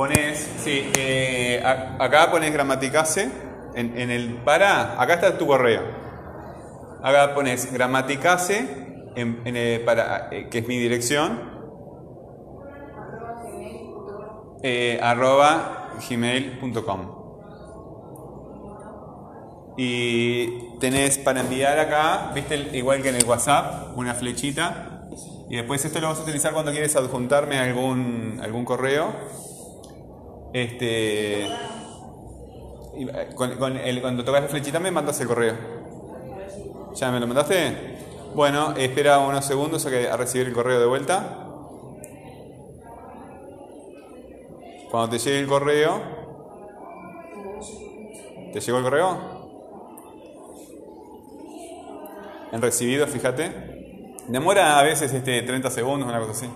Pones, sí, eh, acá pones gramaticase, en, en el para, acá está tu correo. Acá pones gramaticase, en- en, eh, para, eh, que es mi dirección, eh, arroba gmail.com. Y tenés para enviar acá, viste, el- igual que en el WhatsApp, una flechita. Y después esto lo vas a utilizar cuando quieres adjuntarme algún, algún correo. Este. eh, cuando tocas la flechita me mandas el correo. ¿Ya me lo mandaste? Bueno, espera unos segundos a, a recibir el correo de vuelta. Cuando te llegue el correo. ¿Te llegó el correo? En recibido, fíjate. Demora a veces este, 30 segundos, una cosa así.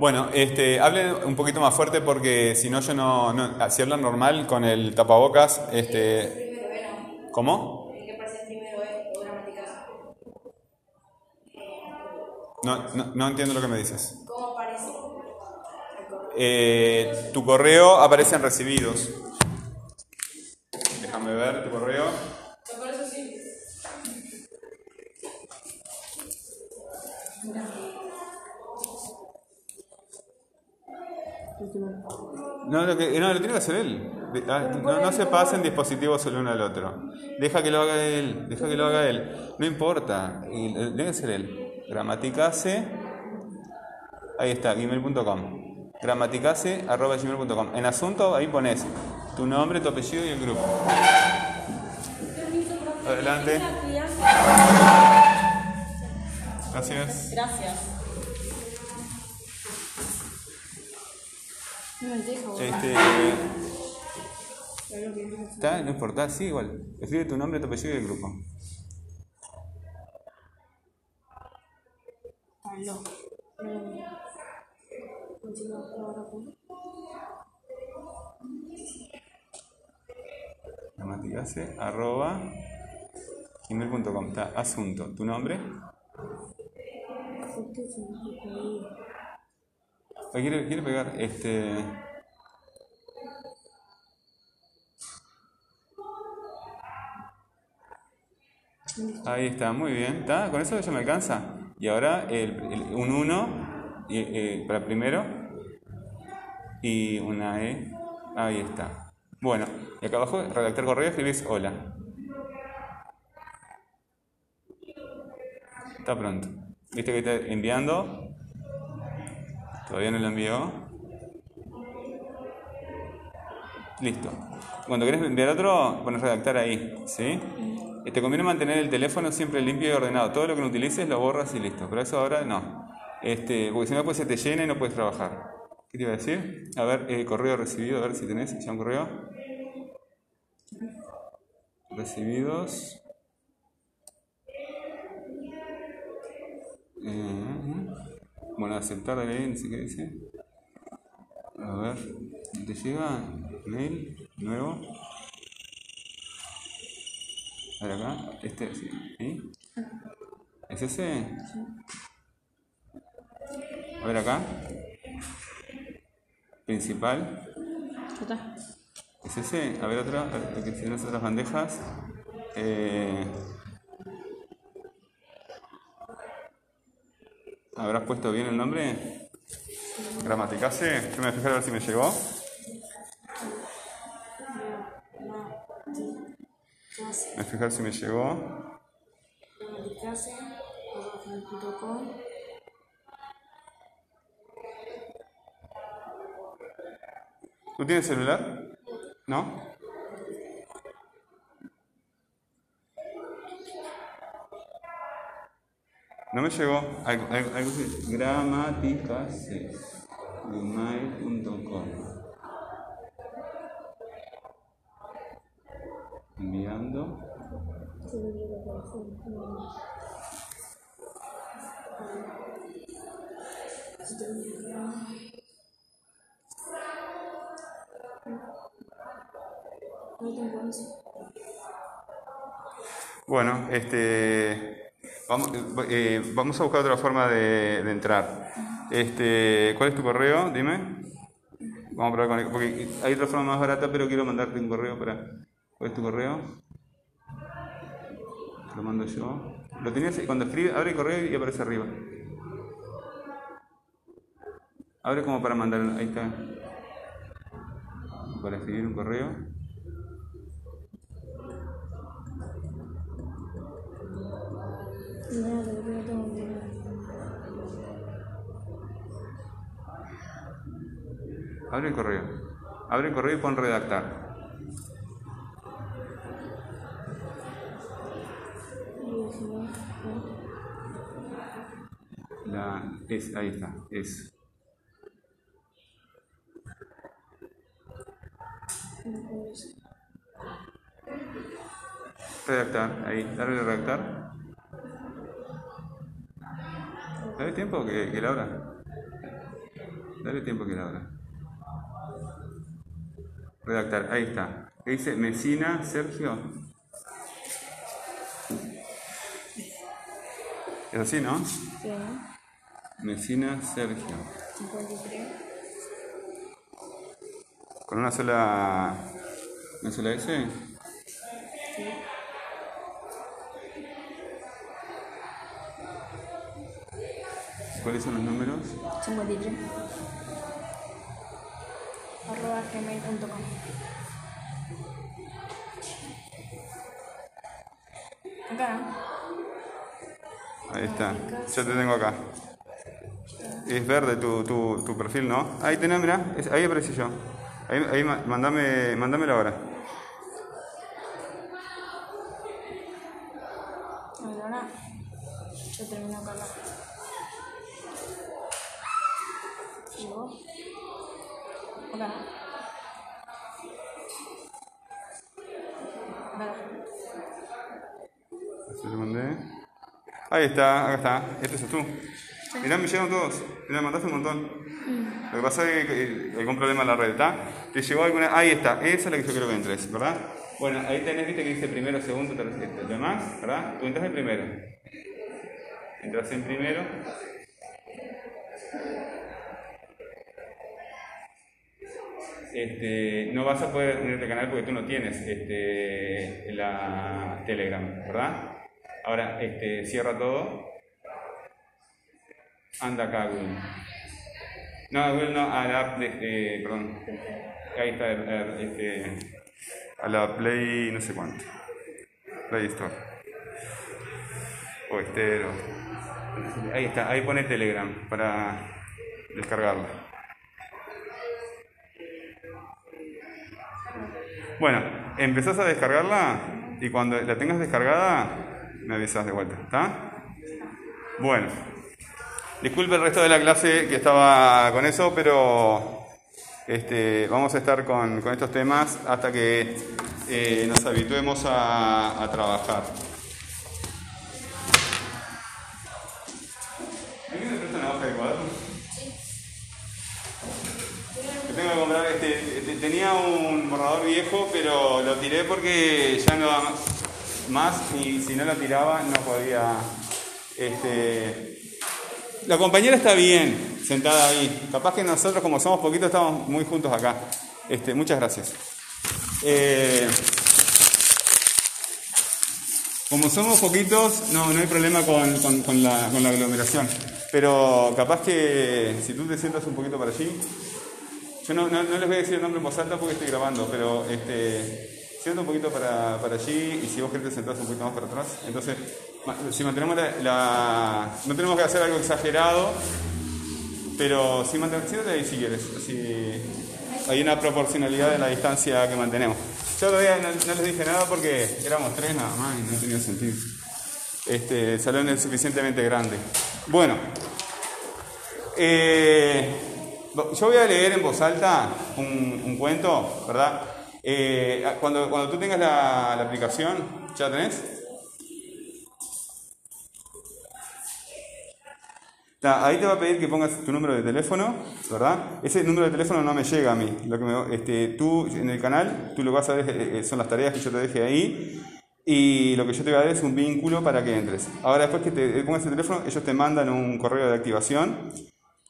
Bueno, este, hablen un poquito más fuerte porque si no yo no, no- si hablan normal con el tapabocas, este, ¿cómo? No, no, no entiendo lo que me dices. ¿Cómo aparece? Eh, tu correo aparece en recibidos. Déjame ver tu correo. No, lo que, no, lo tiene que hacer él. Ah, No, no se pasen dispositivos el uno al otro. Deja que lo haga él, deja que lo haga él. No importa, eh, tiene que ser él. Gramaticase, ahí está, gmail.com. Gramaticase, arroba gmail.com. En asunto, ahí pones tu nombre, tu apellido y el grupo. Adelante. Gracias. Gracias. No me deja, boludo. Este, está, no importa, sí, igual. Escribe tu nombre, tu apellido y el grupo. Aló. Con- Gramaticase, arroba gmail.com. Está, asunto. ¿Tu nombre? ¿Quiere, quiere pegar? Este. Ahí está, muy bien. ¿Está? ¿Con eso ya me alcanza? Y ahora el, el- un 1 para primero y una E. Ahí está. Bueno, y acá abajo, redactar correo, escribís hola. Está pronto. ¿Viste que está enviando? Todavía no lo envió. Listo. Cuando querés enviar otro, pones redactar ahí, ¿sí? Y te conviene mantener el teléfono siempre limpio y ordenado. Todo lo que no utilices lo borras y listo. Pero eso ahora no. Este, porque si no, pues se te llena y no puedes trabajar. ¿Qué te iba a decir? A ver, eh, correo recibido, a ver si tenés ya un correo. Recibidos. Eh, bueno, aceptar no sé qué dice. A ver, ¿te llega? Mail, nuevo. A ver acá, este, sí. ¿sí? ¿Es ese? A ver acá. Principal. ¿Es ese? A ver otra, que tienen las otras bandejas. Eh, ¿Habrás puesto bien el nombre? Gramaticase. Yo me voy a fijar a ver si me llegó. Me voy a fijar si me llegó. ¿Tú tienes celular? ¿No? No me llegó. Algo, algo, algo que- Gramaticase. Gmail.com. Enviando. Bueno, este, vamos, eh, vamos a buscar otra forma de, entrar. Este, ¿Cuál es tu correo? Dime. Vamos a probar con el- porque hay otra forma más barata, pero quiero mandarte un correo para. ¿Cuál es tu correo? Lo mando yo. Lo tenías cuando escribe, abre el correo y aparece arriba. Abre como para mandar, ahí está. Para escribir un correo. Abre el correo. Abre el correo y pon redactar. La, es, ahí está, es. Redactar, ahí, darle a redactar. Dale tiempo que, que Laura. Dale tiempo que Laura. Redactar, ahí está. ¿Qué dice? Mesina, Sergio. Es así, ¿no? Sí. Mesina, Sergio. 53. ¿Con una sola. una sola S? Sí. ¿Cuáles son los números? 53. Arroba gmail.com. Acá. Ahí está, yo te tengo acá. Es verde tu, tu, tu perfil, ¿no? Ahí tenés, mirá, ahí aparecí yo. Ahí, ahí ma- mandame, mándamelo ahora. Está, acá está. Este sos tú. Mirá, me llegaron todos. Mirá, mandaste un montón. Lo que pasa es que que algún problema en la red, ¿está? ¿Te llegó alguna? Ahí está, esa es la que yo quiero que entres, ¿verdad? Bueno, ahí tenés, viste que dice primero, segundo, tercero, demás, ¿verdad? Tú entras en primero. Entras en primero. Este, no vas a poder unirte al canal porque tú no tienes este, la Telegram, ¿verdad? Ahora, este, cierra todo. Anda acá, Google. No, Google no, a la app eh, perdón. Ahí está, este, a la Play, no sé cuánto. Play Store. O Estero. Ahí está, ahí pone Telegram para descargarla. Bueno, empezás a descargarla y cuando la tengas descargada me avisas de vuelta, ¿está? Bueno, disculpe el resto de la clase que estaba con eso, pero este, vamos a estar con, con estos temas hasta que eh, nos habituemos a, a trabajar. ¿Alguien me presta una hoja de cuaderno? Que tengo que comprar, este, te- tenía un borrador viejo, pero lo tiré porque ya no más- y si no lo tiraba no podía. Este, la compañera está bien sentada ahí. Capaz que nosotros, como somos poquitos, estamos muy juntos acá. Este, muchas gracias. Eh, como somos poquitos, no, no hay problema con, con- con la, con la aglomeración. Pero capaz que si tú te sientas un poquito para allí, yo no, no- no les voy a decir el nombre en voz alta porque estoy grabando, pero este, siento un poquito para, para allí y si vos querés te sentás un poquito más para atrás. Entonces, si mantenemos la, No tenemos que hacer algo exagerado, pero si mantenemos... Siéntate ahí si quieres. Si hay una proporcionalidad en la distancia que mantenemos. Yo todavía no, no les dije nada porque éramos tres nada más y no tenía sentido. Este, el salón es suficientemente grande. Bueno. Eh, yo voy a leer en voz alta un, un cuento, ¿verdad? Eh, cuando, cuando tú tengas la, aplicación, ¿ya tenés? Ahí te va a pedir que pongas tu número de teléfono, ¿verdad? Ese número de teléfono no me llega a mí. Lo que me- este, tú en el canal, tú lo vas a ver, eh, eh, son las tareas que yo te deje ahí. Y lo que yo te voy a dar es un vínculo para que entres. Ahora, después que te pongas el teléfono, ellos te mandan un correo de activación.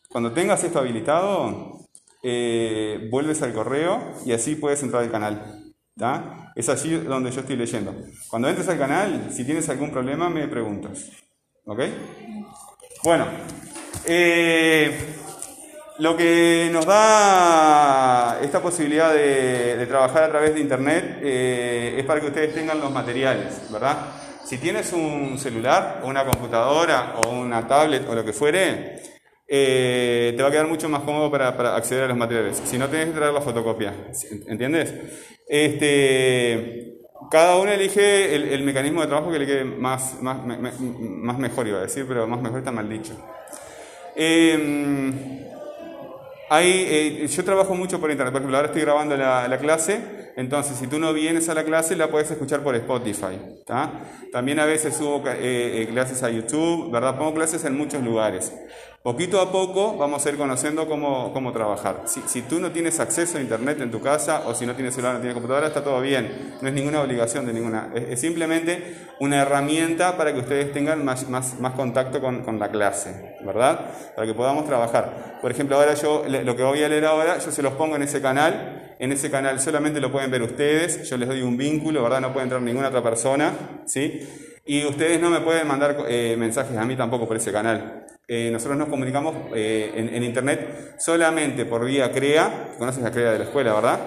Cuando tengas esto habilitado, eh, vuelves al correo y así puedes entrar al canal. ¿tá? Es allí donde yo estoy leyendo. Cuando entres al canal, si tienes algún problema, me preguntas. ¿Ok? Bueno, eh, lo que nos da esta posibilidad de, trabajar a través de Internet eh, es para que ustedes tengan los materiales, ¿verdad? Si tienes un celular una computadora o una tablet o lo que fuere, eh, te va a quedar mucho más cómodo para, para acceder a los materiales. Si no, tienes que traer la fotocopia, ¿entiendes? Este, cada uno elige el, el mecanismo de trabajo que le quede más, más, me- me- más mejor, iba a decir, pero más mejor está mal dicho. Eh, hay, eh, yo trabajo mucho por internet, por ejemplo, ahora estoy grabando la, la clase, entonces si tú no vienes a la clase la puedes escuchar por Spotify. ¿tá? También a veces subo eh, eh, clases a YouTube, ¿verdad? Pongo clases en muchos lugares. Poquito a poco vamos a ir conociendo cómo, cómo trabajar. Si, tú no tienes acceso a internet en tu casa o si no tienes celular, no tienes computadora, está todo bien. No es ninguna obligación de ninguna. Es, simplemente una herramienta para que ustedes tengan más, más, más contacto con, con la clase, ¿verdad? Para que podamos trabajar. Por ejemplo, ahora yo, lo que voy a leer ahora, yo se los pongo en ese canal. En ese canal solamente lo pueden ver ustedes. Yo les doy un vínculo, ¿verdad? No puede entrar ninguna otra persona, ¿sí? Y ustedes no me pueden mandar eh, mensajes a mí tampoco por ese canal. Eh, nosotros nos comunicamos eh, en, internet solamente por vía CREA, conoces la CREA de la escuela, ¿verdad?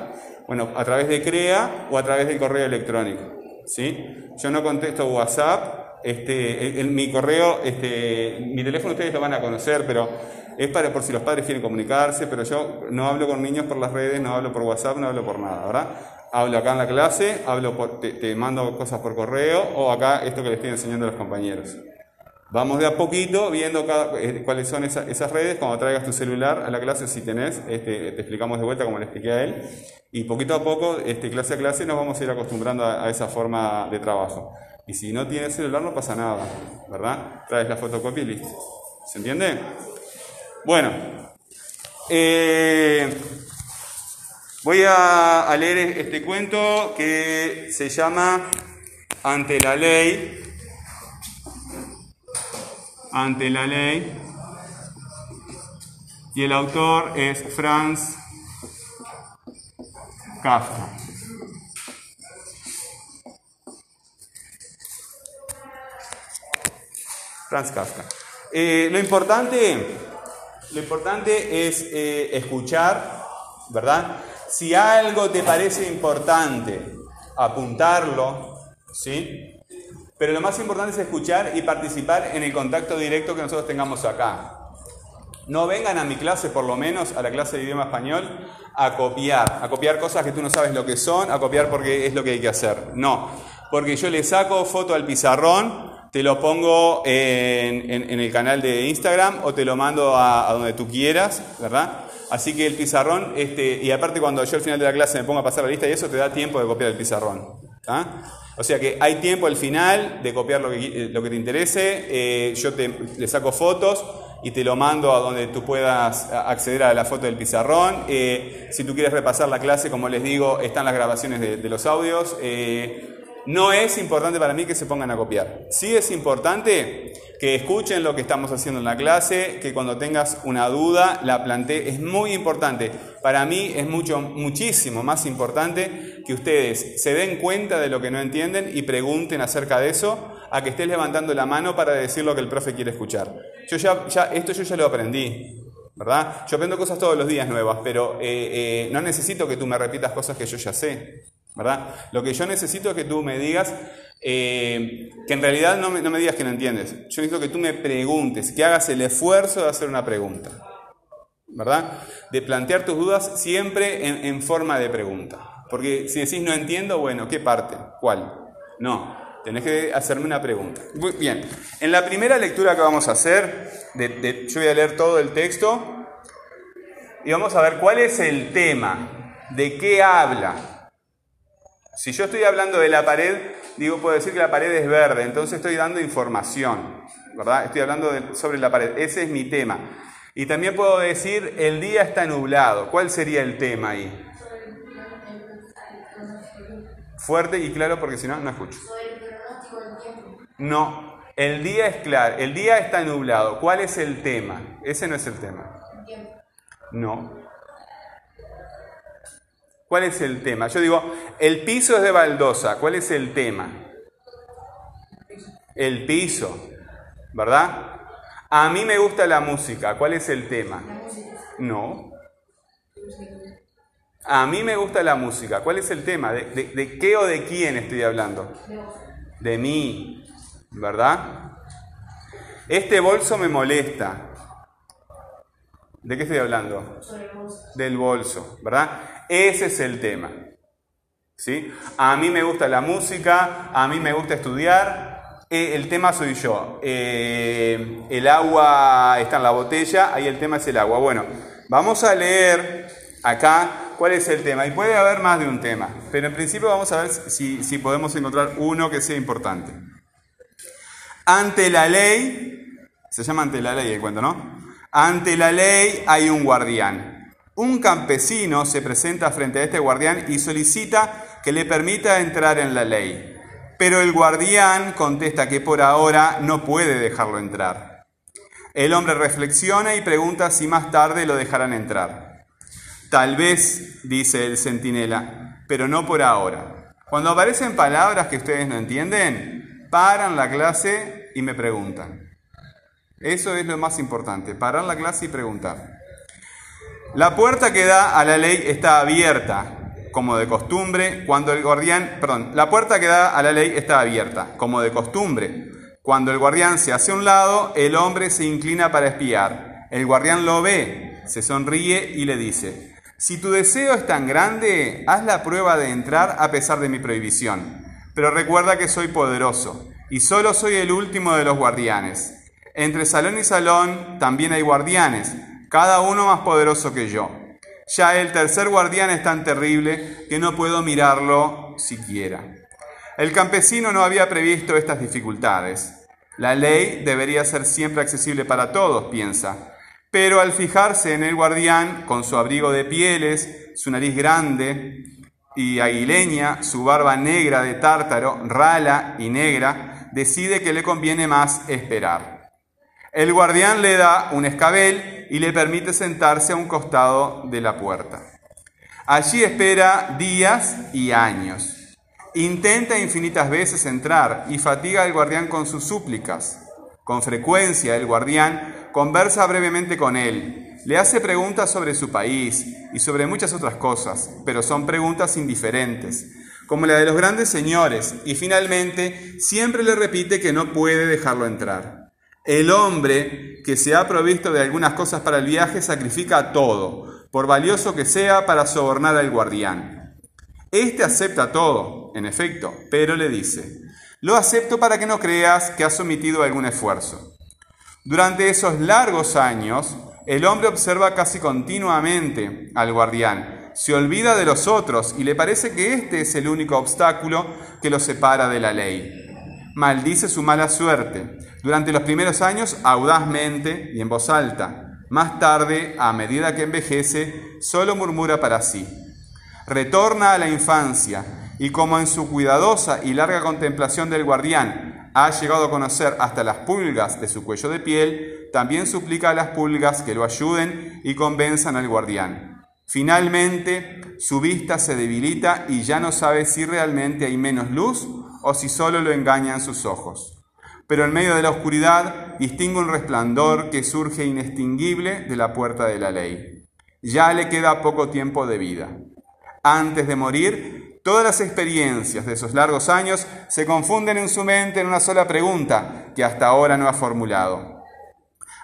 Bueno, a través de CREA o a través del correo electrónico, ¿sí? Yo no contesto WhatsApp, este, el- el- mi correo, este, mi teléfono ustedes lo van a conocer, pero es para por si los padres quieren comunicarse, pero yo no hablo con niños por las redes, no hablo por WhatsApp, no hablo por nada, ¿verdad? Hablo acá en la clase, hablo por, te, te mando cosas por correo o acá esto que les estoy enseñando a los compañeros. Vamos de a poquito viendo eh, cuáles son esa- esas redes. Cuando traigas tu celular a la clase, si tenés, este, te explicamos de vuelta como le expliqué a él. Y poquito a poco, este, clase a clase, nos vamos a ir acostumbrando a, esa forma de trabajo. Y si no tienes celular, no pasa nada, ¿verdad? Traes la fotocopia y listo. ¿Se entiende? Bueno, eh, voy a leer este cuento que se llama Ante la ley ante la ley. Y el autor es Franz Kafka. Franz Kafka. Eh, lo importante, lo importante es eh, escuchar, ¿verdad? Si algo te parece importante, apuntarlo, ¿sí? Pero lo más importante es escuchar y participar en el contacto directo que nosotros tengamos acá. No vengan a mi clase, por lo menos a la clase de idioma español, a copiar, a copiar cosas que tú no sabes lo que son, a copiar porque es lo que hay que hacer. No, porque yo le saco foto al pizarrón, te lo pongo en, el canal de Instagram o te lo mando a, donde tú quieras, ¿verdad? Así que el pizarrón, este, y aparte cuando yo al final de la clase me ponga a pasar la lista y eso te da tiempo de copiar el pizarrón. ¿Tá? O sea que hay tiempo al final de copiar lo que, que te interese, eh, yo te, le saco fotos y te lo mando a donde tú puedas acceder a la foto del pizarrón. Eh, si tú quieres repasar la clase, como les digo, están las grabaciones de, los audios. Eh, no es importante para mí que se pongan a copiar. Sí es importante que escuchen lo que estamos haciendo en la clase, que cuando tengas una duda la plantees. Es muy importante. Para mí es mucho, muchísimo más importante que ustedes se den cuenta de lo que no entienden y pregunten acerca de eso, a que estés levantando la mano para decir lo que el profe quiere escuchar. Yo ya, esto yo ya lo aprendí. ¿Verdad? Yo aprendo cosas todos los días nuevas, pero eh, eh, no necesito que tú me repitas cosas que yo ya sé. ¿verdad? Lo que yo necesito es que tú me digas, eh, que en realidad no me, no me digas que no entiendes. Yo necesito que tú me preguntes, que hagas el esfuerzo de hacer una pregunta, ¿verdad? De plantear tus dudas siempre en, en forma de pregunta. Porque si decís no entiendo, bueno, ¿qué parte? ¿Cuál? No, tenés que hacerme una pregunta. Muy bien, en la primera lectura que vamos a hacer, yo voy a leer todo el texto y vamos a ver cuál es el tema, de qué habla. Si yo estoy hablando de la pared, digo, puedo decir que la pared es verde, entonces estoy dando información. ¿verdad? Estoy hablando sobre la pared. Ese es mi tema. Y también puedo decir, el día está nublado. ¿Cuál sería el tema ahí? Fuerte y claro porque si no, no escucho. No, el día es claro, el día está nublado. ¿Cuál es el tema? Ese no es el tema. No. ¿Cuál es el tema? Yo digo, el piso es de baldosa. ¿Cuál es el tema? El piso, ¿verdad? A mí me gusta la música. ¿Cuál es el tema? No. A mí me gusta la música. ¿Cuál es el tema? ¿De, de- de qué o de quién estoy hablando? De mí, ¿verdad? Este bolso me molesta. ¿De qué estoy hablando? Del bolso, ¿verdad? Ese es el tema. ¿Sí? A mí me gusta la música, a mí me gusta estudiar. eh, el tema soy yo. Eh, el agua está en la botella, ahí el tema es el agua. Bueno, vamos a leer acá cuál es el tema. Y puede haber más de un tema, pero en principio vamos a ver si, si podemos encontrar uno que sea importante. Ante la ley, se llama ante la ley el cuento, ¿no? Ante la ley hay un guardián. Un campesino se presenta frente a este guardián y solicita que le permita entrar en la ley. Pero el guardián contesta que por ahora no puede dejarlo entrar. El hombre reflexiona y pregunta si más tarde lo dejarán entrar. Tal vez, dice el centinela, pero no por ahora. Cuando aparecen palabras que ustedes no entienden, paran la clase y me preguntan. Eso es lo más importante, parar la clase y preguntar. La puerta que da a la ley está abierta, como de costumbre, cuando el guardián, perdón, la puerta que da a la ley está abierta, como de costumbre. Cuando el guardián se hace a un lado, el hombre se inclina para espiar. El guardián lo ve, se sonríe y le dice, si tu deseo es tan grande, haz la prueba de entrar a pesar de mi prohibición. Pero recuerda que soy poderoso y solo soy el último de los guardianes. Entre salón y salón también hay guardianes, cada uno más poderoso que yo. Ya el tercer guardián es tan terrible que no puedo mirarlo siquiera. El campesino no había previsto estas dificultades. La ley debería ser siempre accesible para todos, piensa. Pero al fijarse en el guardián, con su abrigo de pieles, su nariz grande y aguileña, su barba negra de tártaro, rala y negra, decide que le conviene más esperar. El guardián le da un escabel y le permite sentarse a un costado de la puerta. Allí espera días y años. Intenta infinitas veces entrar y fatiga al guardián con sus súplicas. Con frecuencia el guardián conversa brevemente con él, le hace preguntas sobre su país y sobre muchas otras cosas, pero son preguntas indiferentes, como la de los grandes señores, y finalmente siempre le repite que no puede dejarlo entrar. El hombre que se ha provisto de algunas cosas para el viaje sacrifica todo, por valioso que sea, para sobornar al guardián. Este acepta todo, en efecto, pero le dice, lo acepto para que no creas que has omitido algún esfuerzo. Durante esos largos años, el hombre observa casi continuamente al guardián, se olvida de los otros y le parece que este es el único obstáculo que lo separa de la ley. Maldice su mala suerte. Durante los primeros años, audazmente y en voz alta. Más tarde, a medida que envejece, solo murmura para sí. Retorna a la infancia y como en su cuidadosa y larga contemplación del guardián ha llegado a conocer hasta las pulgas de su cuello de piel, también suplica a las pulgas que lo ayuden y convenzan al guardián. Finalmente, su vista se debilita y ya no sabe si realmente hay menos luz o si solo lo engañan sus ojos. Pero en medio de la oscuridad distingue un resplandor que surge inextinguible de la puerta de la ley. Ya le queda poco tiempo de vida. Antes de morir, todas las experiencias de esos largos años se confunden en su mente en una sola pregunta que hasta ahora no ha formulado.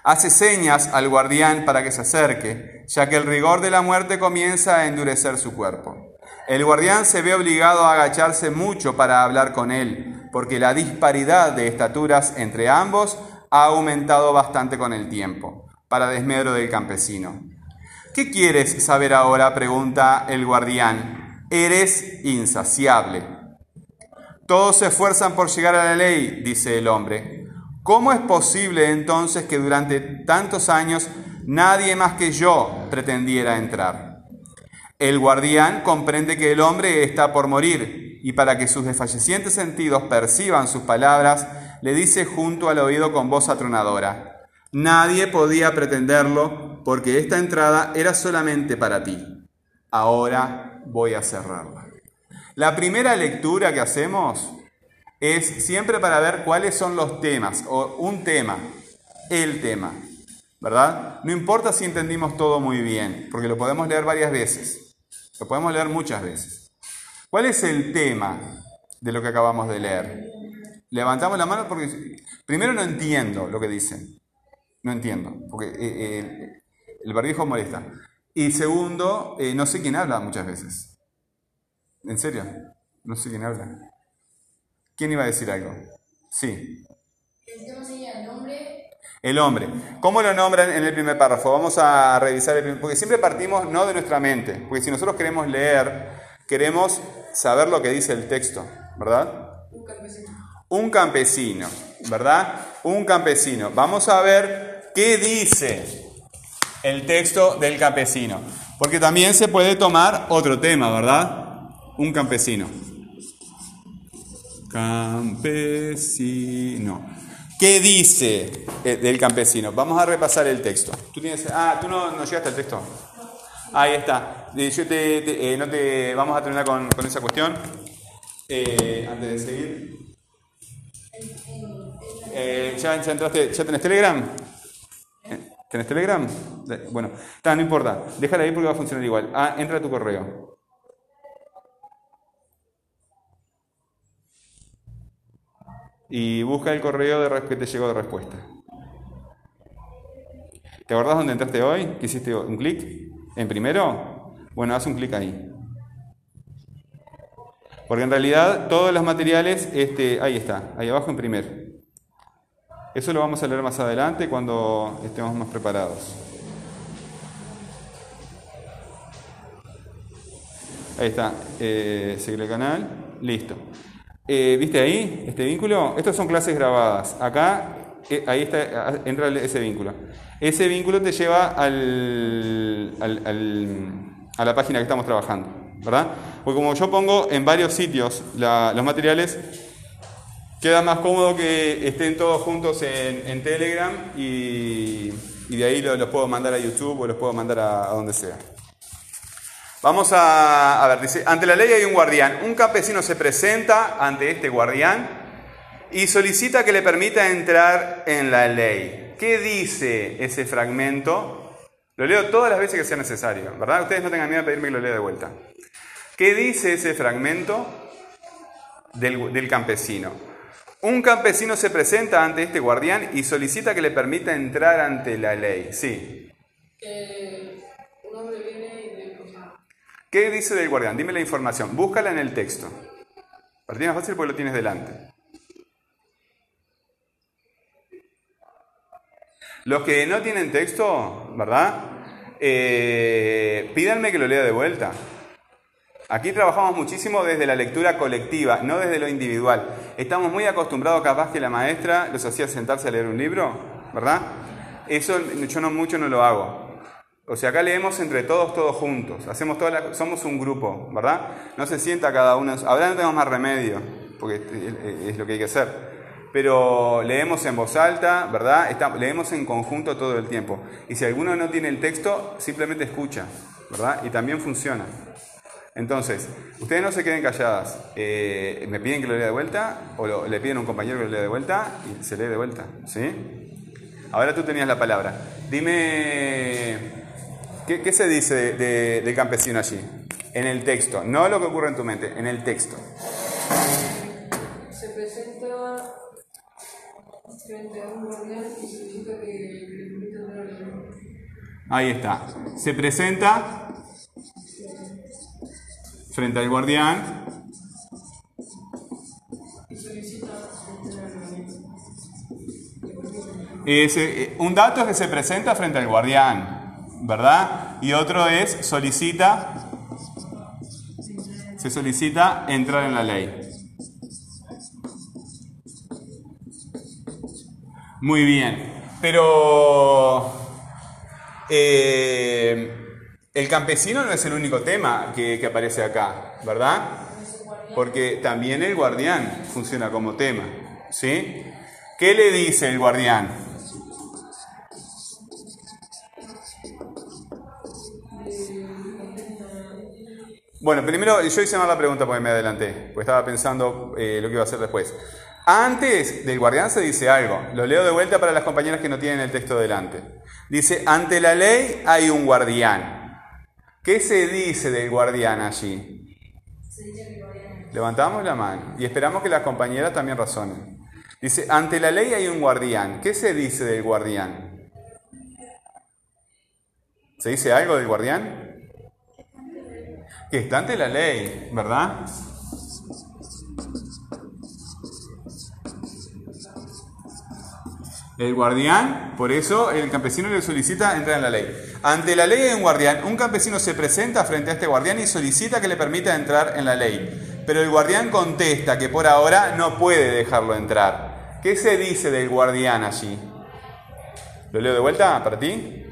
Hace señas al guardián para que se acerque, ya que el rigor de la muerte comienza a endurecer su cuerpo. El guardián se ve obligado a agacharse mucho para hablar con él, porque la disparidad de estaturas entre ambos ha aumentado bastante con el tiempo, para desmedro del campesino. ¿Qué quieres saber ahora? pregunta el guardián. Eres insaciable. Todos se esfuerzan por llegar a la ley, dice el hombre. ¿Cómo es posible entonces que durante tantos años nadie más que yo pretendiera entrar? El guardián comprende que el hombre está por morir y para que sus desfallecientes sentidos perciban sus palabras, le dice junto al oído con voz atronadora, nadie podía pretenderlo porque esta entrada era solamente para ti. Ahora voy a cerrarla. La primera lectura que hacemos es siempre para ver cuáles son los temas, o un tema, el tema, ¿verdad? No importa si entendimos todo muy bien, porque lo podemos leer varias veces. Lo podemos leer muchas veces. ¿Cuál es el tema de lo que acabamos de leer? Levantamos la mano porque primero no entiendo lo que dicen. No entiendo, porque eh, eh, el barbijo molesta. Y segundo, eh, no sé quién habla muchas veces. ¿En serio? No sé quién habla. ¿Quién iba a decir algo? Sí. El hombre. ¿Cómo lo nombran en el primer párrafo? Vamos a revisar el primer, porque siempre partimos no de nuestra mente, porque si nosotros queremos leer, queremos saber lo que dice el texto, ¿verdad? Un campesino. Un campesino, ¿verdad? Un campesino. Vamos a ver qué dice el texto del campesino, porque también se puede tomar otro tema, ¿verdad? Un campesino. Campesino. ¿Qué dice eh, del campesino? Vamos a repasar el texto. ¿Tú tienes, ah, ¿tú no, llegaste al texto? Ahí está. Yo te, eh, no te, vamos a terminar con, esa cuestión. Eh, antes de seguir. ¿ya, entraste, ¿Ya tenés Telegram? ¿Tenés Telegram? Bueno, no importa. Déjala ahí porque va a funcionar igual. Ah, entra a tu correo. y busca el correo de que te llegó de respuesta. ¿Te acordás dónde entraste hoy? ¿Que hiciste un clic? ¿En primero? Bueno, haz un clic ahí. Porque en realidad todos los materiales, este, ahí está, ahí abajo en primero. Eso lo vamos a leer más adelante cuando estemos más preparados. Ahí está, eh, seguir el canal, listo. Eh, ¿Viste ahí este vínculo? Estas son clases grabadas. Acá, eh, ahí está, entra ese vínculo. Ese vínculo te lleva al, a la página que estamos trabajando, ¿verdad? Porque como yo pongo en varios sitios los materiales, queda más cómodo que estén todos juntos en, Telegram y, de ahí los, puedo mandar a YouTube o los puedo mandar a donde sea. Vamos a, ver, dice, ante la ley hay un guardián. Un campesino se presenta ante este guardián y solicita que le permita entrar en la ley. ¿Qué dice ese fragmento? Lo leo todas las veces que sea necesario, ¿verdad? Ustedes no tengan miedo de pedirme que lo lea de vuelta. ¿Qué dice ese fragmento del campesino? Un campesino se presenta ante este guardián y solicita que le permita entrar ante la ley. Sí. un hombre viene ¿Qué dice del guardián? Dime la información. Búscala en el texto. Para ti es fácil porque lo tienes delante. Los que no tienen texto, ¿verdad? Eh, pídanme que lo lea de vuelta. Aquí trabajamos muchísimo desde la lectura colectiva, no desde lo individual. Estamos muy acostumbrados capaz que la maestra los hacía sentarse a leer un libro, ¿verdad? Eso yo no mucho no lo hago. O sea, acá leemos entre todos, todos juntos. Hacemos toda somos un grupo, ¿verdad? No se sienta cada uno. Ahora no tenemos más remedio, porque es lo que hay que hacer. Pero leemos en voz alta, ¿verdad? leemos en conjunto todo el tiempo. Y si alguno no tiene el texto, simplemente escucha, ¿verdad? Y también funciona. Entonces, ustedes no se queden calladas. Eh, me piden que lo lea de vuelta, o le piden a un compañero que lo lea de vuelta, y se lee de vuelta, ¿sí? Ahora tú tenías la palabra. Dime ¿Qué, se dice de, campesino allí? En el texto, no lo que ocurre en tu mente, en el texto. Se presenta frente a un guardián y solicita que le Ahí está. Se presenta frente al guardián. Ese, un dato es que se presenta frente al guardián. ¿verdad? Y otro es solicita, se solicita entrar en la ley. Muy bien. Pero eh, el campesino no es el único tema que, aparece acá, ¿verdad? Porque también el guardián funciona como tema. ¿Sí? ¿Qué le dice el guardián? Bueno, primero yo hice mal la pregunta porque me adelanté, pues estaba pensando eh, lo que iba a hacer después. Antes del guardián se dice algo, lo leo de vuelta para las compañeras que no tienen el texto delante. Dice, ante la ley hay un guardián. ¿Qué se dice del guardián allí? Levantamos la mano y esperamos que las compañeras también razonen. Dice, ante la ley hay un guardián. ¿Qué se dice del guardián? ¿Se dice algo del guardián? que está ante la ley, ¿verdad? El guardián, por eso el campesino le solicita entrar en la ley. Ante la ley hay un guardián. Un campesino se presenta frente a este guardián y solicita que le permita entrar en la ley. Pero el guardián contesta que por ahora no puede dejarlo entrar. ¿Qué se dice del guardián allí? ¿Lo leo de vuelta para ti?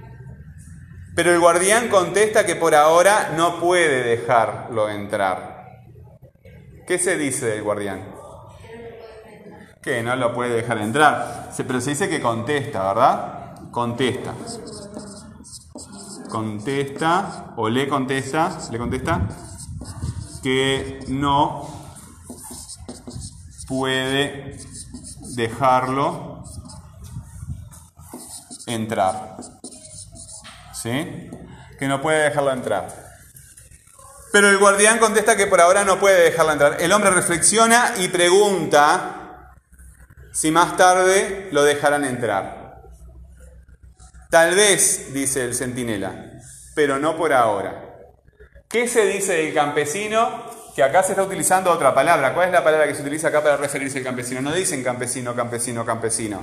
Pero el guardián contesta que por ahora no puede dejarlo entrar. ¿Qué se dice del guardián? Que no lo puede dejar entrar. Pero se dice que contesta, ¿verdad? Contesta. Contesta o le contesta, le contesta que no puede dejarlo entrar. ¿sí? Que no puede dejarlo entrar. Pero el guardián contesta que por ahora no puede dejarla entrar. El hombre reflexiona y pregunta si más tarde lo dejarán entrar. Tal vez, dice el centinela, pero no por ahora. ¿Qué se dice del campesino? Que acá se está utilizando otra palabra. ¿Cuál es la palabra que se utiliza acá para referirse al campesino? No dicen campesino, campesino, campesino.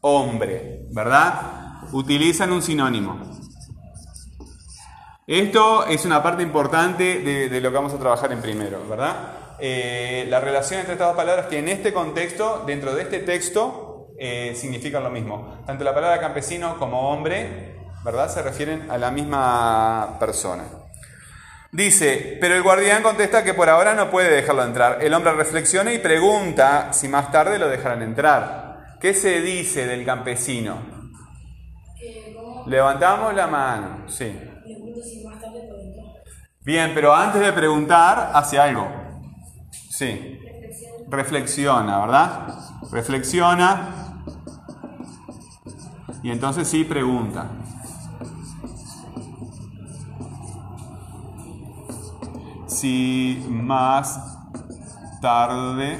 Hombre, ¿verdad? utilizan un sinónimo. Esto es una parte importante de, lo que vamos a trabajar en primero, ¿verdad? Eh, la relación entre estas dos palabras que en este contexto, dentro de este texto, eh, significan lo mismo. Tanto la palabra campesino como hombre, ¿verdad? Se refieren a la misma persona. Dice, pero el guardián contesta que por ahora no puede dejarlo entrar. El hombre reflexiona y pregunta si más tarde lo dejarán entrar. ¿Qué se dice del campesino? Levantamos la mano, sí. Bien, pero antes de preguntar, hace algo. Sí. Reflexiona, ¿verdad? Reflexiona. Y entonces sí pregunta. Si más tarde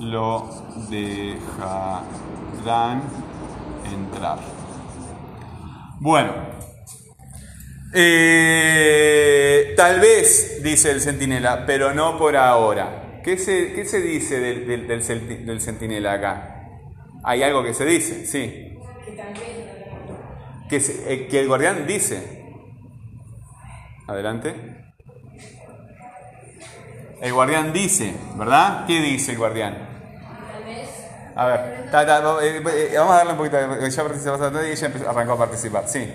lo dejarán entrar. Bueno, eh, tal vez, dice el centinela, pero no por ahora. ¿Qué se, se dice del, del, centinela acá? Hay algo que se dice, sí. Que, eh, que el guardián dice. Adelante. El guardián dice, ¿verdad? ¿Qué dice el guardián? A ver, eh, eh, vamos a darle un poquito. De, ya participó y ella arrancó a participar. Sí.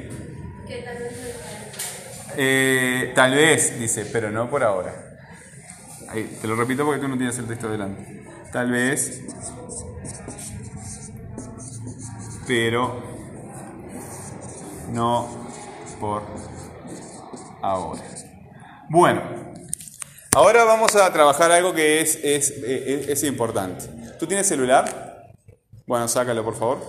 Eh, tal vez, dice, pero no por ahora. Ahí, te lo repito porque tú no tienes el texto delante. Tal vez, pero no por ahora. Bueno, ahora vamos a trabajar algo que es, es, es importante. ¿Tú tienes celular? Bueno, sácalo por favor.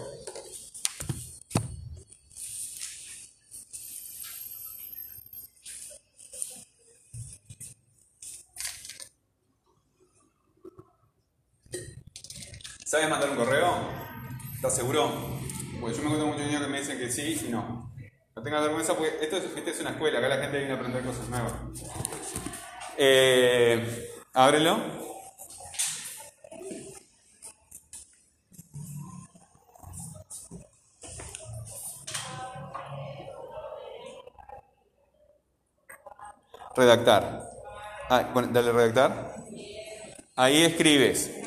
¿Sabes mandar un correo? ¿Estás seguro? Porque yo me encuentro muchos niños que me dicen que sí y no. No tengas vergüenza porque esto es, esta es una escuela, acá la gente viene a aprender cosas nuevas. Eh, ábrelo. redactar. Ah, dale redactar. Ahí escribes.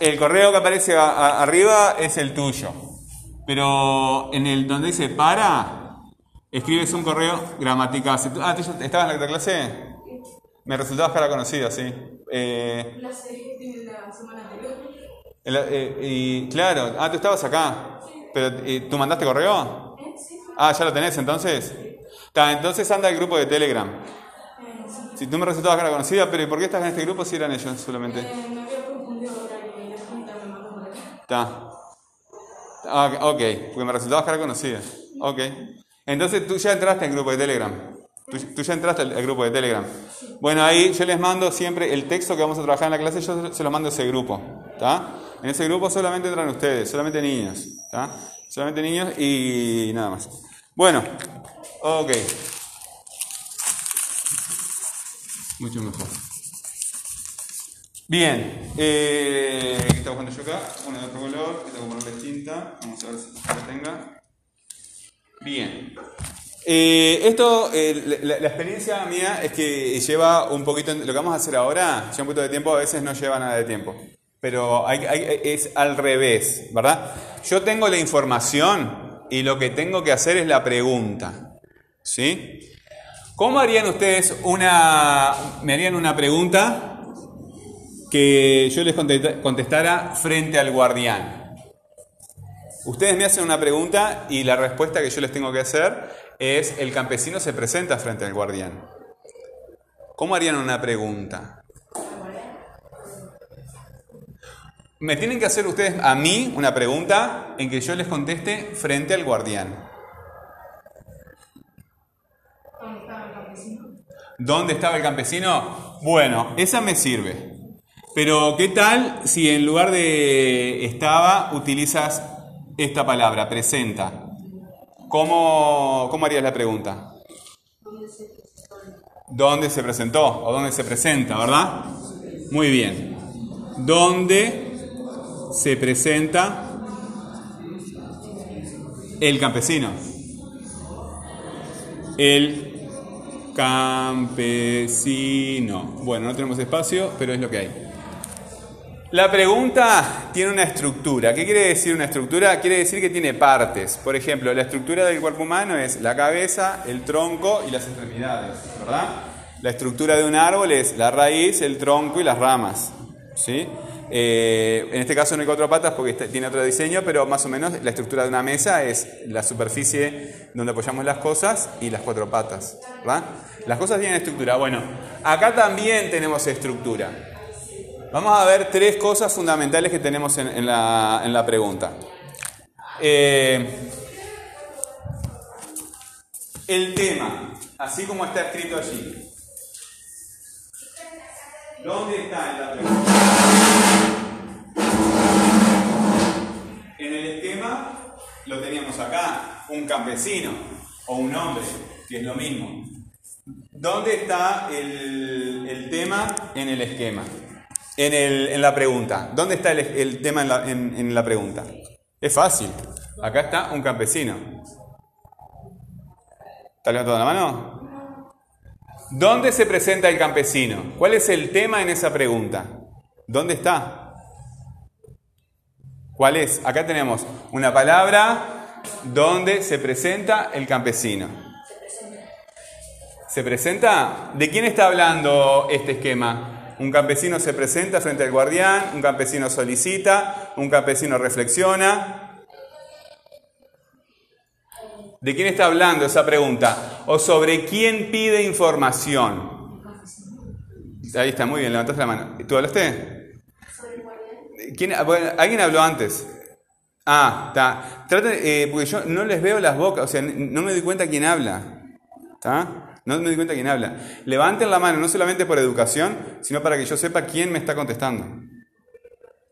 El correo que aparece a- a- arriba es el tuyo. Pero en el donde dice para, escribes un correo gramática. Si tú- Ah, ¿tú estabas en la clase? Me resultaba cara conocida, sí. Eh, La semana anterior. el- eh, y claro, ah, tú estabas acá. Pero, eh, ¿Tú mandaste correo? ¿Eh? Sí. Ah, ya lo tenés entonces. Entonces anda al grupo de Telegram. Eh, sí. Si tú me resultabas cara conocida, pero ¿y por qué estás en este grupo si eran ellos solamente? Me había confundido Está. Ah, ok, porque me resultaba cara conocida. Ok. Entonces tú ya entraste al grupo de Telegram. Tú, tú ya entraste al, al grupo de Telegram. Bueno, ahí yo les mando siempre el texto que vamos a trabajar en la clase, yo se lo mando a ese grupo. ¿Está? En ese grupo solamente entran ustedes, solamente niños. ¿Está? Solamente niños y nada más. Bueno, ok. Mucho mejor. Bien, eh, ¿qué está buscando yo acá? Una de otro color, que tengo que ponerle tinta. Vamos a ver si la tenga. Bien. Eh, esto, eh, la, experiencia mía es que lleva un poquito, lo que vamos a hacer ahora, lleva un poquito de tiempo, a veces no lleva nada de tiempo. Pero hay- es al revés, ¿verdad? Yo tengo la información y lo que tengo que hacer es la pregunta. ¿Sí? ¿Cómo harían ustedes una, me harían una pregunta que yo les contesta- contestara frente al guardián. Ustedes me hacen una pregunta y la respuesta que yo les tengo que hacer es el campesino se presenta frente al guardián. ¿Cómo harían una pregunta? Me tienen que hacer ustedes a mí una pregunta en que yo les conteste frente al guardián. ¿Dónde estaba el campesino? Bueno, esa me sirve. Pero ¿qué tal si en lugar de estaba utilizas esta palabra, presenta? ¿Cómo, cómo harías la pregunta? ¿Dónde se presentó? ¿O dónde se presenta, verdad? Muy bien. ¿Dónde se presenta el campesino? El campesino. Bueno, no tenemos espacio, pero es lo que hay. La pregunta tiene una estructura. ¿Qué quiere decir una estructura? Quiere decir que tiene partes. Por ejemplo, la estructura del cuerpo humano es la cabeza, el tronco y las extremidades, ¿verdad? La estructura de un árbol es la raíz, el tronco y las ramas, ¿sí? Eh, en este caso no hay cuatro patas porque este- tiene otro diseño, pero más o menos la estructura de una mesa es la superficie donde apoyamos las cosas y las cuatro patas, ¿verdad? Las cosas tienen estructura. Bueno, acá también tenemos estructura. Vamos a ver tres cosas fundamentales que tenemos en, la, en la pregunta. Eh, el tema, así como está escrito allí. ¿Dónde está en la pregunta? En el esquema lo teníamos acá, un campesino o un hombre, que es lo mismo. ¿Dónde está el, el tema en el esquema? En, el- en la pregunta. ¿Dónde está el, el tema en la, en- la pregunta? Es fácil. Acá está un campesino. ¿Está levantando la mano? ¿Dónde se presenta el campesino? ¿Cuál es el tema en esa pregunta? ¿Dónde está? ¿Cuál es? Acá tenemos una palabra donde se presenta el campesino. ¿Se presenta? ¿De quién está hablando este esquema? Un campesino se presenta frente al guardián, un campesino solicita, un campesino reflexiona. ¿De quién está hablando esa pregunta? ¿O sobre quién pide información? Ahí está, muy bien, levantaste la mano. ¿Tú hablaste? ¿Quién, bueno, ¿Alguien habló antes? Ah, está. Traten, eh, porque yo no les veo las bocas, o sea, no me doy cuenta quién habla. ¿Está? No me doy cuenta quién habla. Levanten la mano, no solamente por educación, sino para que yo sepa quién me está contestando.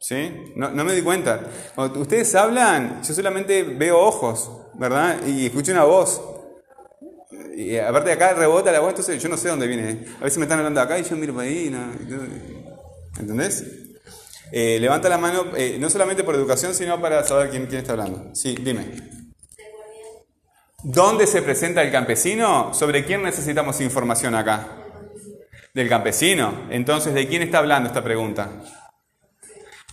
¿Sí? No, me doy cuenta. Cuando ustedes hablan, yo solamente veo ojos, ¿verdad? Y escucho una voz. Y aparte de acá rebota la voz, entonces yo no sé dónde viene. A veces me están hablando acá y yo miro para ahí. no- ¿Entendés? Eh, levanta la mano, eh, no solamente por educación, sino para saber quién, quién está hablando. Sí, dime. ¿Dónde se presenta el campesino? ¿Sobre quién necesitamos información acá? Del campesino. Entonces, ¿de quién está hablando esta pregunta?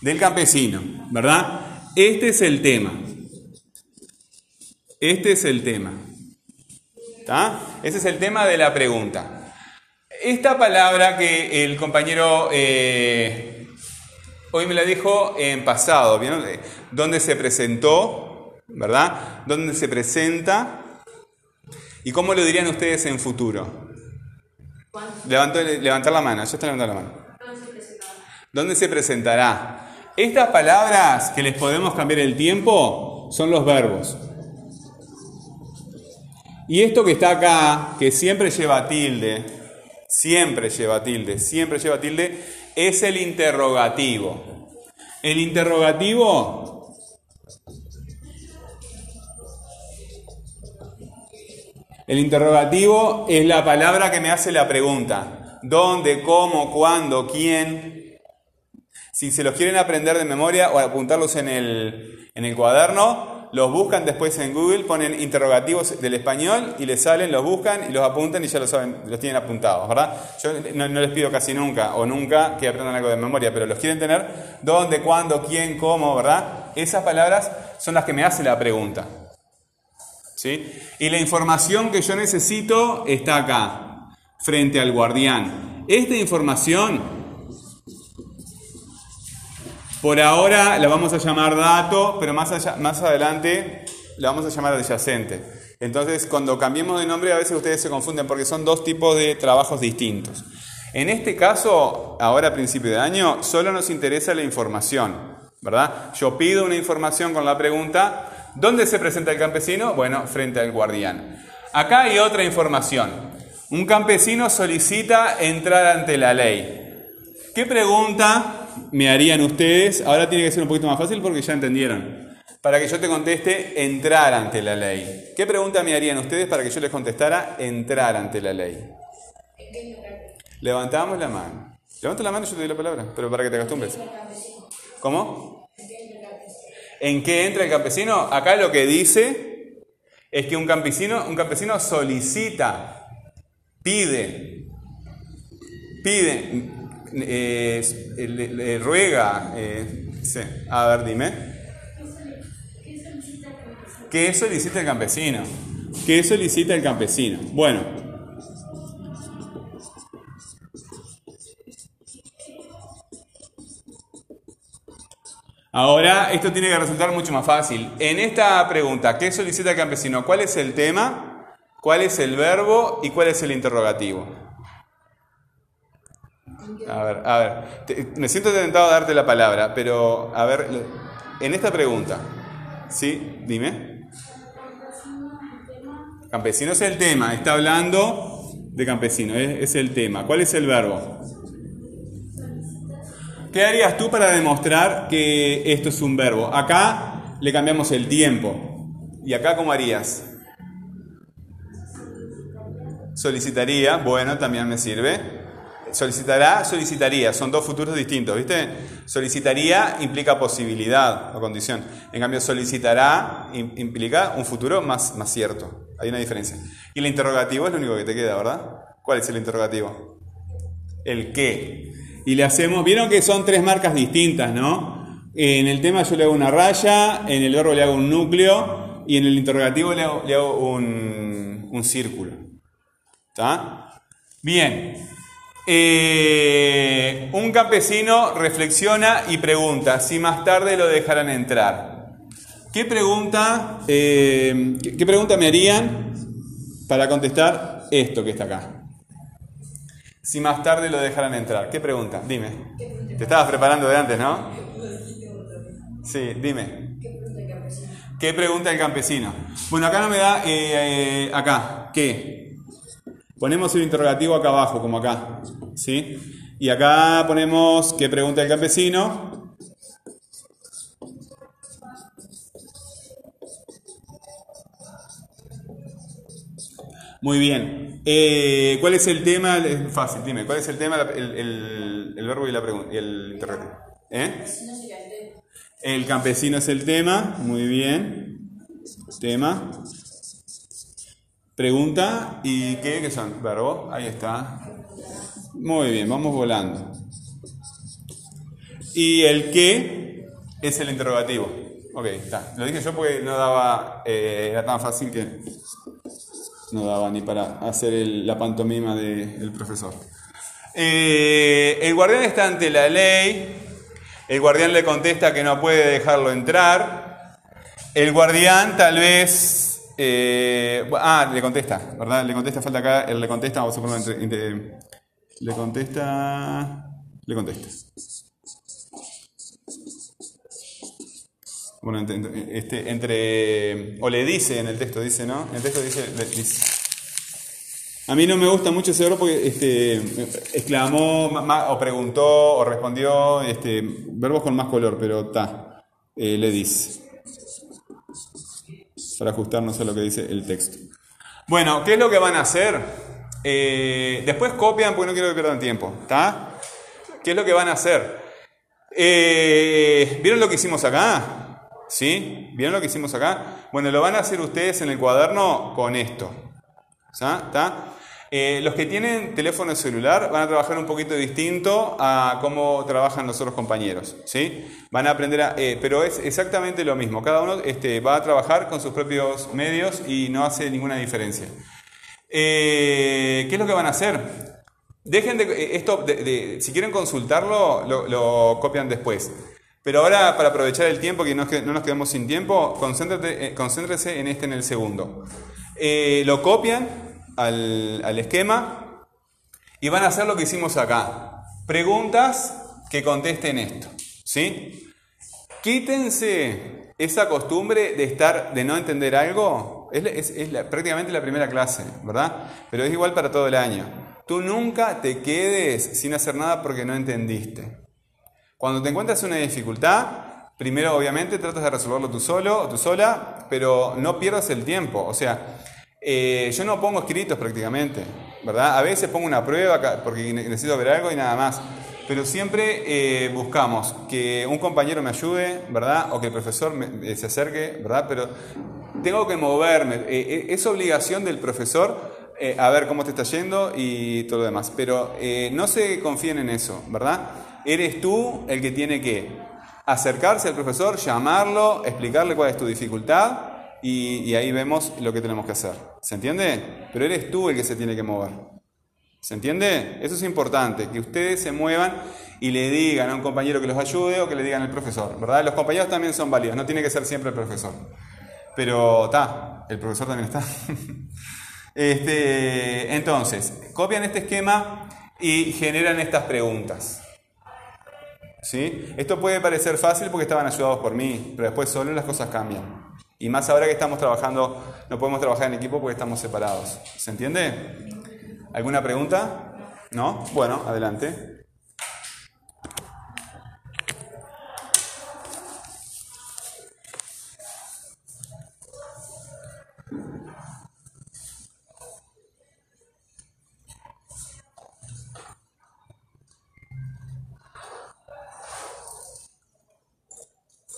del campesino, ¿verdad? Este es el tema. Este es el tema. ¿Está? Ese es el tema de la pregunta. Esta palabra que el compañero eh, hoy me la dijo en pasado, ¿vieron? Eh, ¿Dónde se presentó? ¿Verdad? ¿Dónde se presenta? ¿Y cómo lo dirían ustedes en futuro? Levanto- levantar la mano, ya está levantando la mano. ¿Dónde se presentará? Estas palabras que les podemos cambiar el tiempo son los verbos. Y esto que está acá, que siempre lleva tilde, siempre lleva tilde, siempre lleva tilde, es el interrogativo. El interrogativo El interrogativo es la palabra que me hace la pregunta. ¿Dónde, cómo, cuándo, quién? Si se los quieren aprender de memoria o apuntarlos en el, en el cuaderno, los buscan después en Google, ponen interrogativos del español y les salen, los buscan y los apuntan y ya lo saben, los tienen apuntados, ¿verdad? Yo no, no les pido casi nunca o nunca que aprendan algo de memoria, pero los quieren tener. ¿Dónde, cuándo, quién, cómo, verdad? Esas palabras son las que me hacen la pregunta. Y la información que yo necesito está acá, frente al guardián. Esta información, por ahora la vamos a llamar dato, pero más, más adelante la vamos a llamar adyacente. Entonces, cuando cambiemos de nombre, a veces ustedes se confunden porque son dos tipos de trabajos distintos. En este caso, ahora a principio de año, solo nos interesa la información, ¿verdad? Yo pido una información con la pregunta, ¿dónde se presenta el campesino? Bueno, frente al guardián. Acá hay otra información. Un campesino solicita entrar ante la ley. ¿Qué pregunta me harían ustedes? Ahora tiene que ser un poquito más fácil porque ya entendieron. Para que yo te conteste, entrar ante la ley. ¿Qué pregunta me harían ustedes para que yo les contestara, entrar ante la ley? Levantamos la mano. Levanta la mano y yo te doy la palabra, pero para que te acostumbres. ¿Cómo? ¿En qué entra el campesino? Acá lo que dice es que un campesino, un campesino solicita, pide, pide, eh, le, ruega. eh, sí. A ver, dime. ¿Qué solicita el campesino? ¿Qué solicita el campesino? Bueno, ahora esto tiene que resultar mucho más fácil. En esta pregunta, ¿qué solicita el campesino? ¿Cuál es el tema? ¿Cuál es el verbo? ¿Y cuál es el interrogativo? A ver, a ver, me siento tentado a darte la palabra, pero a ver, en esta pregunta, ¿sí? Dime. Campesino es el tema, está hablando de campesino, es, es el tema. ¿Cuál es el verbo? ¿Qué harías tú para demostrar que esto es un verbo? Acá le cambiamos el tiempo. ¿Y acá cómo harías? Solicitaría, bueno, también me sirve. Solicitará, solicitaría, son dos futuros distintos, ¿viste? Solicitaría implica posibilidad o condición. En cambio, solicitará im- implica un futuro más, más cierto. Hay una diferencia. Y el interrogativo es lo único que te queda, ¿verdad? ¿Cuál es el interrogativo? El qué. Y le hacemos, vieron que son tres marcas distintas, ¿no? En el tema yo le hago una raya, en el verbo le hago un núcleo y en el interrogativo le hago, un, círculo. ¿Está? Bien. Eh, un campesino reflexiona y pregunta si más tarde lo dejarán entrar. ¿Qué pregunta, eh, ¿qué, qué pregunta me harían para contestar esto que está acá? Si más tarde lo dejarán entrar. ¿Qué pregunta? Dime. Te estabas preparando de antes, ¿no? Sí, dime. ¿Qué pregunta el campesino? Bueno, acá no me da. eh, eh, acá. ¿Qué? Ponemos el interrogativo acá abajo, como acá. ¿Sí? Y acá ponemos qué pregunta el campesino. Muy bien. Eh, ¿Cuál es el tema? Es fácil, dime. ¿Cuál es el tema? El, verbo y la pregunta. El interrogativo. ¿Eh? El campesino es el tema. Muy bien. Tema. Pregunta. ¿Y qué, qué son? Verbo. Ahí está. Muy bien, vamos volando. Y el qué es el interrogativo. Ok, está. Lo dije yo porque no daba, eh, era tan fácil que no daba ni para hacer el- la pantomima del profesor. Eh, el guardián está ante la ley. El guardián le contesta que no puede dejarlo entrar. El guardián tal vez... eh, ah, le contesta, ¿verdad? Le contesta, falta acá, le contesta, vamos a le contesta, le contesta. Bueno, entre, entre- este, entre, o le dice en el texto, dice, ¿no? En el texto dice, le- dice. A mí no me gusta mucho ese verbo porque este, exclamó o preguntó o respondió, este, verbos con más color, pero está, le dice. Para ajustarnos a lo que dice el texto. Bueno, ¿qué es lo que van a hacer? Eh, después copian porque no quiero que pierdan tiempo. ¿Qué es lo que van a hacer? Eh, ¿Vieron lo que hicimos acá? ¿Sí? ¿Vieron lo que hicimos acá? Bueno, lo van a hacer ustedes en el cuaderno con esto. ¿Sa- ¿Está? Eh, los que tienen teléfono celular van a trabajar un poquito distinto a cómo trabajan los otros compañeros. ¿sí? Van a aprender a... eh, pero es exactamente lo mismo. Cada uno este, va a trabajar con sus propios medios y no hace ninguna diferencia. Eh, ¿Qué es lo que van a hacer? Dejen de... Esto, de- si quieren consultarlo, lo, lo copian después. Pero ahora, para aprovechar el tiempo, que no, nos quedemos sin tiempo, concéntrate- eh, concéntrese en este, en el segundo. Eh, lo copian al, al esquema y van a hacer lo que hicimos acá. Preguntas que contesten esto. ¿Sí? Quítense esa costumbre de estar, de no entender algo. Es, es- prácticamente la primera clase, ¿verdad? Pero es igual para todo el año. Tú nunca te quedes sin hacer nada porque no entendiste. Cuando te encuentras una dificultad, primero obviamente tratas de resolverlo tú solo o tú sola, pero no pierdas el tiempo. O sea, eh, yo no pongo escritos prácticamente, ¿verdad? A veces pongo una prueba porque ne- necesito ver algo y nada más. Pero siempre eh, buscamos que un compañero me ayude, ¿verdad? O que el profesor me- eh, se acerque, ¿verdad? Pero tengo que moverme. Eh, eh, es obligación del profesor eh, a ver cómo te está yendo y todo lo demás. Pero no se confíen en eso, ¿verdad? Eres tú el que tiene que acercarse al profesor, llamarlo, explicarle cuál es tu dificultad y, ahí vemos lo que tenemos que hacer. ¿Se entiende? Pero eres tú el que se tiene que mover. ¿Se entiende? Eso es importante, que ustedes se muevan y le digan a un compañero que los ayude o que le digan al profesor, ¿verdad? Los compañeros también son válidos, no tiene que ser siempre el profesor. Pero está, el profesor también está. Este, entonces, copian este esquema y generan estas preguntas. ¿Sí? Esto puede parecer fácil porque estaban ayudados por mí, pero después solo las cosas cambian. Y más ahora que estamos trabajando, no podemos trabajar en equipo porque estamos separados. ¿Se entiende? ¿Alguna pregunta? ¿No? Bueno, adelante.